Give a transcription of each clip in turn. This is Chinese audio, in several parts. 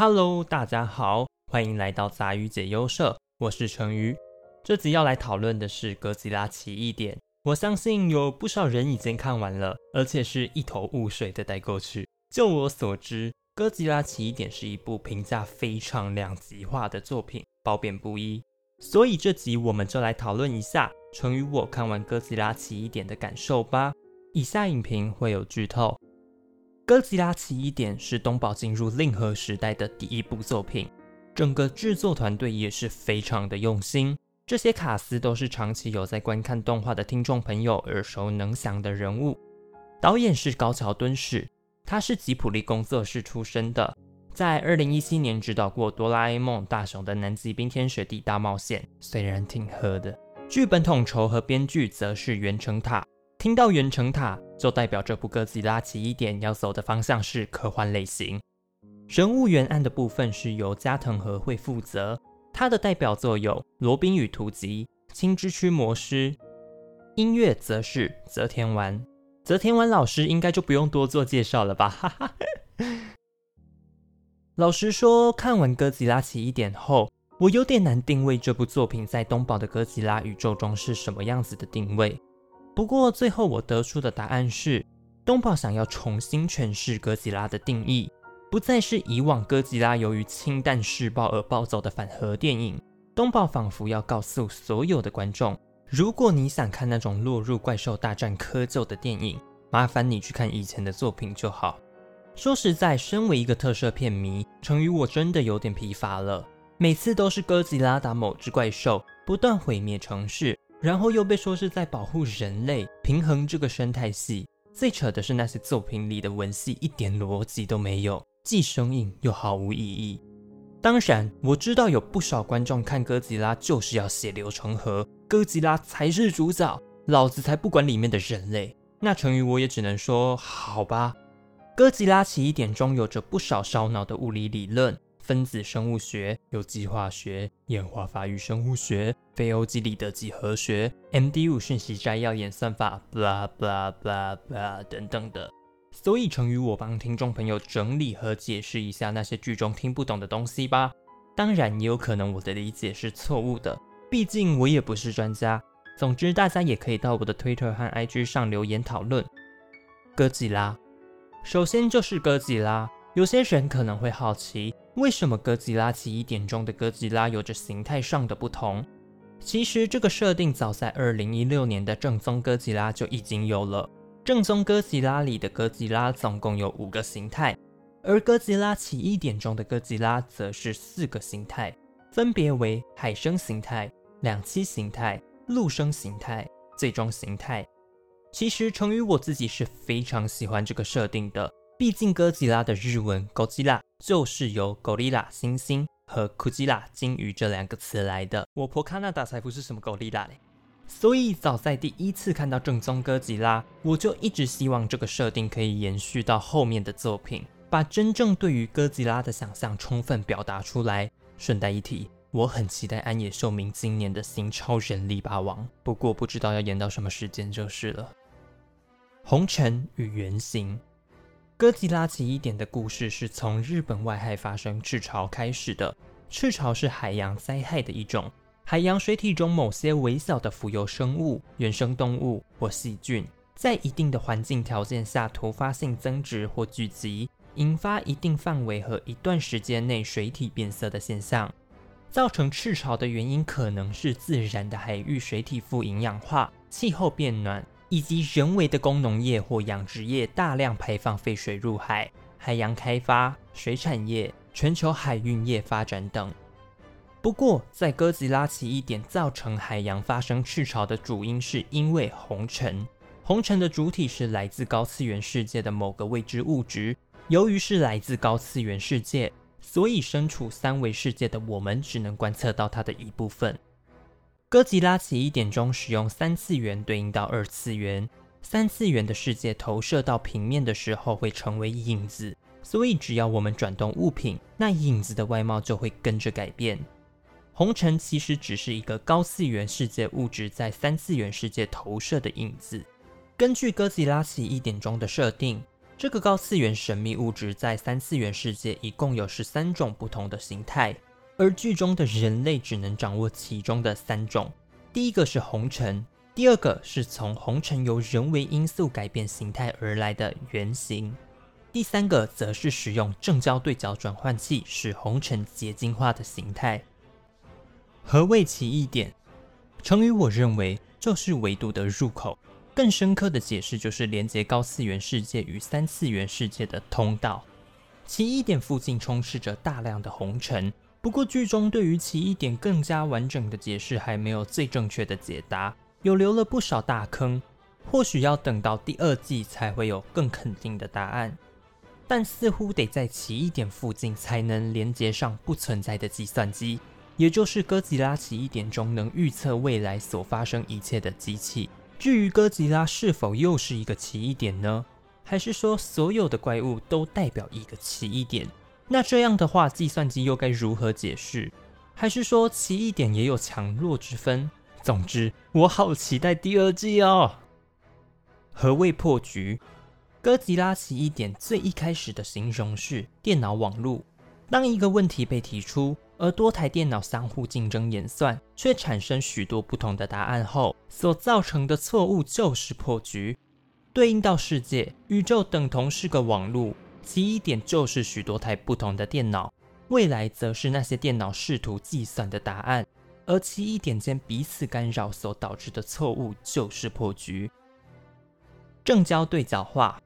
Hello，大家好，欢迎来到杂鱼解忧社，我是成鱼。这集要来讨论的是《哥吉拉奇异点》，我相信有不少人已经看完了，而且是一头雾水的带过去。就我所知，《哥吉拉奇异点》是一部评价非常两极化的作品，褒贬不一。所以这集我们就来讨论一下成语我看完《哥吉拉奇异点》的感受吧。以下影评会有剧透。《哥吉拉奇异点》是东宝进入令和时代的第一部作品，整个制作团队也是非常的用心。这些卡司都是长期有在观看动画的听众朋友耳熟能详的人物。导演是高桥敦史，他是吉普力工作室出身的，在二零一七年指导过《哆啦 A 梦：大雄的南极冰天雪地大冒险》，虽然挺喝的。剧本统筹和编剧则是袁成塔。听到圆城塔，就代表这部歌吉拉奇异点要走的方向是科幻类型。人物原案的部分是由加藤和会负责，他的代表作有《罗宾与图集》《青之驱魔师》。音乐则是泽田丸，泽田丸老师应该就不用多做介绍了吧？哈哈。老实说，看完哥吉拉奇异点后，我有点难定位这部作品在东宝的哥吉拉宇宙中是什么样子的定位。不过最后我得出的答案是，东宝想要重新诠释哥吉拉的定义，不再是以往哥吉拉由于氢弹试爆而暴走的反核电影。东宝仿佛要告诉所有的观众，如果你想看那种落入怪兽大战窠臼的电影，麻烦你去看以前的作品就好。说实在，身为一个特摄片迷，成语我真的有点疲乏了。每次都是哥吉拉打某只怪兽，不断毁灭城市。然后又被说是在保护人类，平衡这个生态系。最扯的是那些作品里的文戏一点逻辑都没有，既生硬又毫无意义。当然，我知道有不少观众看哥吉拉就是要血流成河，哥吉拉才是主角，老子才不管里面的人类。那成语我也只能说好吧。哥吉拉奇异点中有着不少烧脑的物理理论。分子生物学、有机化学、演化法与生物学、非欧几里得几何学、MD5 讯息摘要演算法，blah blah blah blah 等等的。所以，成语我帮听众朋友整理和解释一下那些剧中听不懂的东西吧。当然，也有可能我的理解是错误的，毕竟我也不是专家。总之，大家也可以到我的 Twitter 和 IG 上留言讨论。哥吉拉，首先就是哥吉拉。有些人可能会好奇，为什么哥吉拉奇一点中的哥吉拉有着形态上的不同？其实这个设定早在二零一六年的正宗哥吉拉就已经有了。正宗哥吉拉里的哥吉拉总共有五个形态，而哥吉拉奇一点中的哥吉拉则是四个形态，分别为海生形态、两栖形态、陆生形态、最终形态。其实成宇我自己是非常喜欢这个设定的。毕竟哥吉拉的日文 “Godzilla” 就是由 “gorilla” 猩猩和 “kujira” 金鱼这两个词来的。我婆 Canada 才不是什么 gorilla 嘞！所以早在第一次看到正宗哥吉拉，我就一直希望这个设定可以延续到后面的作品，把真正对于哥吉拉的想象充分表达出来。顺带一提，我很期待安野秀明今年的新超人力霸王，不过不知道要演到什么时间就是了。红尘与原型。哥吉拉奇一点的故事是从日本外海发生赤潮开始的。赤潮是海洋灾害的一种，海洋水体中某些微小的浮游生物、原生动物或细菌，在一定的环境条件下突发性增殖或聚集，引发一定范围和一段时间内水体变色的现象。造成赤潮的原因可能是自然的海域水体富营养化、气候变暖。以及人为的工农业或养殖业大量排放废水入海、海洋开发、水产业、全球海运业发展等。不过，在哥吉拉奇一点造成海洋发生赤潮的主因，是因为红尘。红尘的主体是来自高次元世界的某个未知物质。由于是来自高次元世界，所以身处三维世界的我们只能观测到它的一部分。哥吉拉奇一点中使用三次元对应到二次元，三次元的世界投射到平面的时候会成为影子，所以只要我们转动物品，那影子的外貌就会跟着改变。红尘其实只是一个高次元世界物质在三次元世界投射的影子。根据哥吉拉奇一点中的设定，这个高次元神秘物质在三次元世界一共有十三种不同的形态，而剧中的人类只能掌握其中的三种。第一个是红尘，第二个是从红尘由人为因素改变形态而来的原型，第三个则是使用正交对角转换器使红尘结晶化的形态。何谓奇异点？成语我认为就是维度的入口。更深刻的解释就是连接高次元世界与三次元世界的通道。奇异点附近充斥着大量的红尘，不过剧中对于奇异点更加完整的解释还没有最正确的解答，有留了不少大坑，或许要等到第二季才会有更肯定的答案。但似乎得在奇异点附近才能连接上不存在的计算机，也就是哥吉拉奇异点中能预测未来所发生一切的机器。至于哥吉拉是否又是一个奇异点呢？还是说所有的怪物都代表一个奇异点？那这样的话，计算机又该如何解释？还是说奇异点也有强弱之分？总之，我好期待第二季哦！何谓破局？哥吉拉奇异点最一开始的形容是电脑网络。当一个问题被提出。而多台电脑相互竞争演算，却产生许多不同的答案后，所造成的错误就是破局。对应到世界，宇宙等同是个网路，奇异点就是许多台不同的电脑，未来则是那些电脑试图计算的答案，而奇异点间彼此干扰所导致的错误就是破局。正交对角化，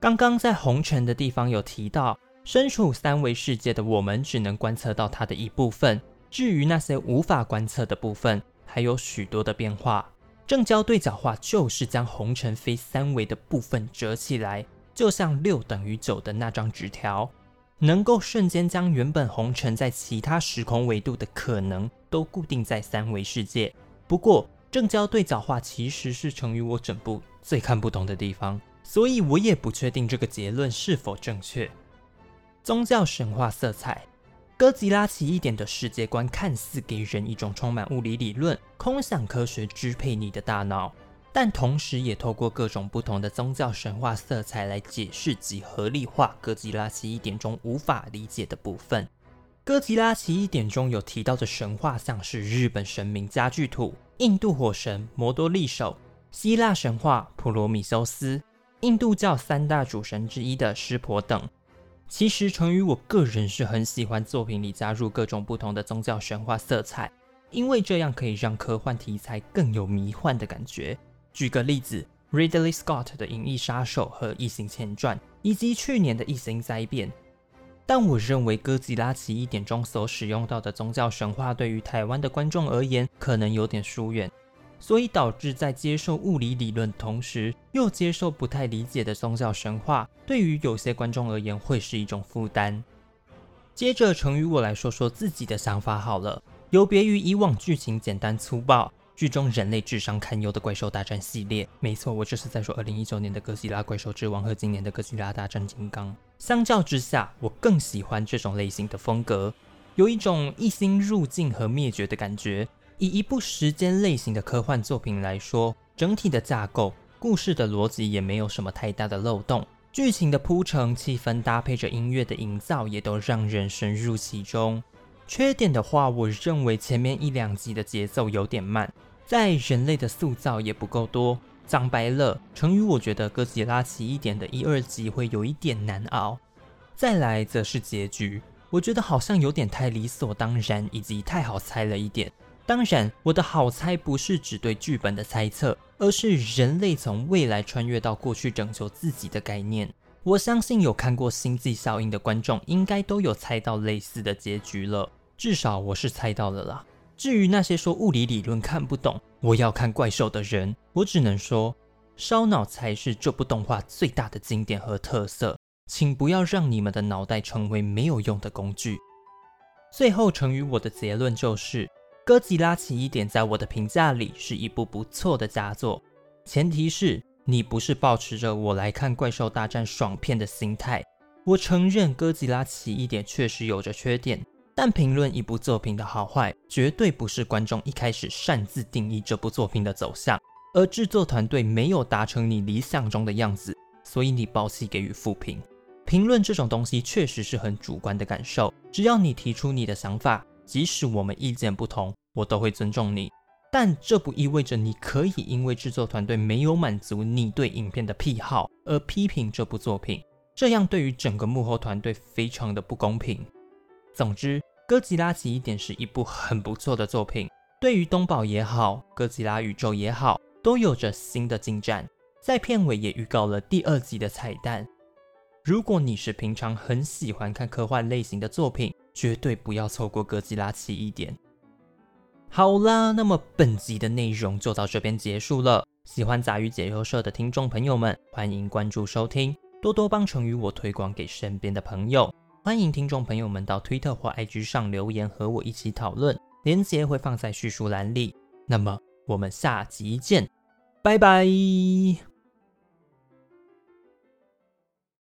刚刚在红尘的地方有提到。身处三维世界的我们，只能观测到它的一部分。至于那些无法观测的部分，还有许多的变化。正交对角化就是将红尘非三维的部分折起来，就像六等于九的那张纸条，能够瞬间将原本红尘在其他时空维度的可能都固定在三维世界。不过，正交对角化其实是成于我整部最看不懂的地方，所以我也不确定这个结论是否正确。宗教神话色彩，哥吉拉奇异点的世界观看似给人一种充满物理理论、空想科学支配你的大脑，但同时也透过各种不同的宗教神话色彩来解释及合理化哥吉拉奇异点中无法理解的部分。哥吉拉奇异点中有提到的神话，像是日本神明加具土、印度火神摩多利手、希腊神话普罗米修斯、印度教三大主神之一的湿婆等。其实，成于我个人是很喜欢作品里加入各种不同的宗教神话色彩，因为这样可以让科幻题材更有迷幻的感觉。举个例子，Ridley Scott 的《银翼杀手》和《异形前传》，以及去年的《异形灾变》。但我认为哥吉拉奇异点中所使用到的宗教神话，对于台湾的观众而言，可能有点疏远。所以导致在接受物理理论同时，又接受不太理解的宗教神话，对于有些观众而言会是一种负担。接着，成于我来说说自己的想法好了。有别于以往剧情简单粗暴、剧中人类智商堪忧的怪兽大战系列，没错，我这是在说二零一九年的哥吉拉怪兽之王和今年的哥吉拉大战金刚。相较之下，我更喜欢这种类型的风格，有一种一心入境和灭绝的感觉。以一部时间类型的科幻作品来说，整体的架构、故事的逻辑也没有什么太大的漏洞，剧情的铺陈、气氛搭配着音乐的营造，也都让人深入其中。缺点的话，我认为前面一两集的节奏有点慢，在人类的塑造也不够多。讲白了，成于我觉得哥吉拉奇一点的一二集会有一点难熬。再来则是结局，我觉得好像有点太理所当然，以及太好猜了一点。当然，我的好猜不是只对剧本的猜测，而是人类从未来穿越到过去拯救自己的概念。我相信有看过《星际效应》的观众，应该都有猜到类似的结局了。至少我是猜到了啦。至于那些说物理理论看不懂，我要看怪兽的人，我只能说，烧脑才是这部动画最大的经典和特色。请不要让你们的脑袋成为没有用的工具。最后，成于我的结论就是。哥吉拉奇异点在我的评价里是一部不错的佳作，前提是你不是抱持着我来看怪兽大战爽片的心态。我承认哥吉拉奇异点确实有着缺点，但评论一部作品的好坏，绝对不是观众一开始擅自定义这部作品的走向。而制作团队没有达成你理想中的样子，所以你抱气给予负评。评论这种东西确实是很主观的感受，只要你提出你的想法，即使我们意见不同，我都会尊重你。但这不意味着你可以因为制作团队没有满足你对影片的癖好而批评这部作品，这样对于整个幕后团队非常的不公平。总之，《哥吉拉奇一点》是一部很不错的作品，对于东宝也好，哥吉拉宇宙也好，都有着新的进展。在片尾也预告了第二集的彩蛋。如果你是平常很喜欢看科幻类型的作品，绝对不要错过《哥吉拉奇异点》。好啦，那么本集的内容就到这边结束了。喜欢杂鱼解忧社的听众朋友们，欢迎关注收听，多多帮成与我推广给身边的朋友。欢迎听众朋友们到推特或 IG 上留言和我一起讨论，链接会放在叙述栏里。那么我们下集见，拜拜。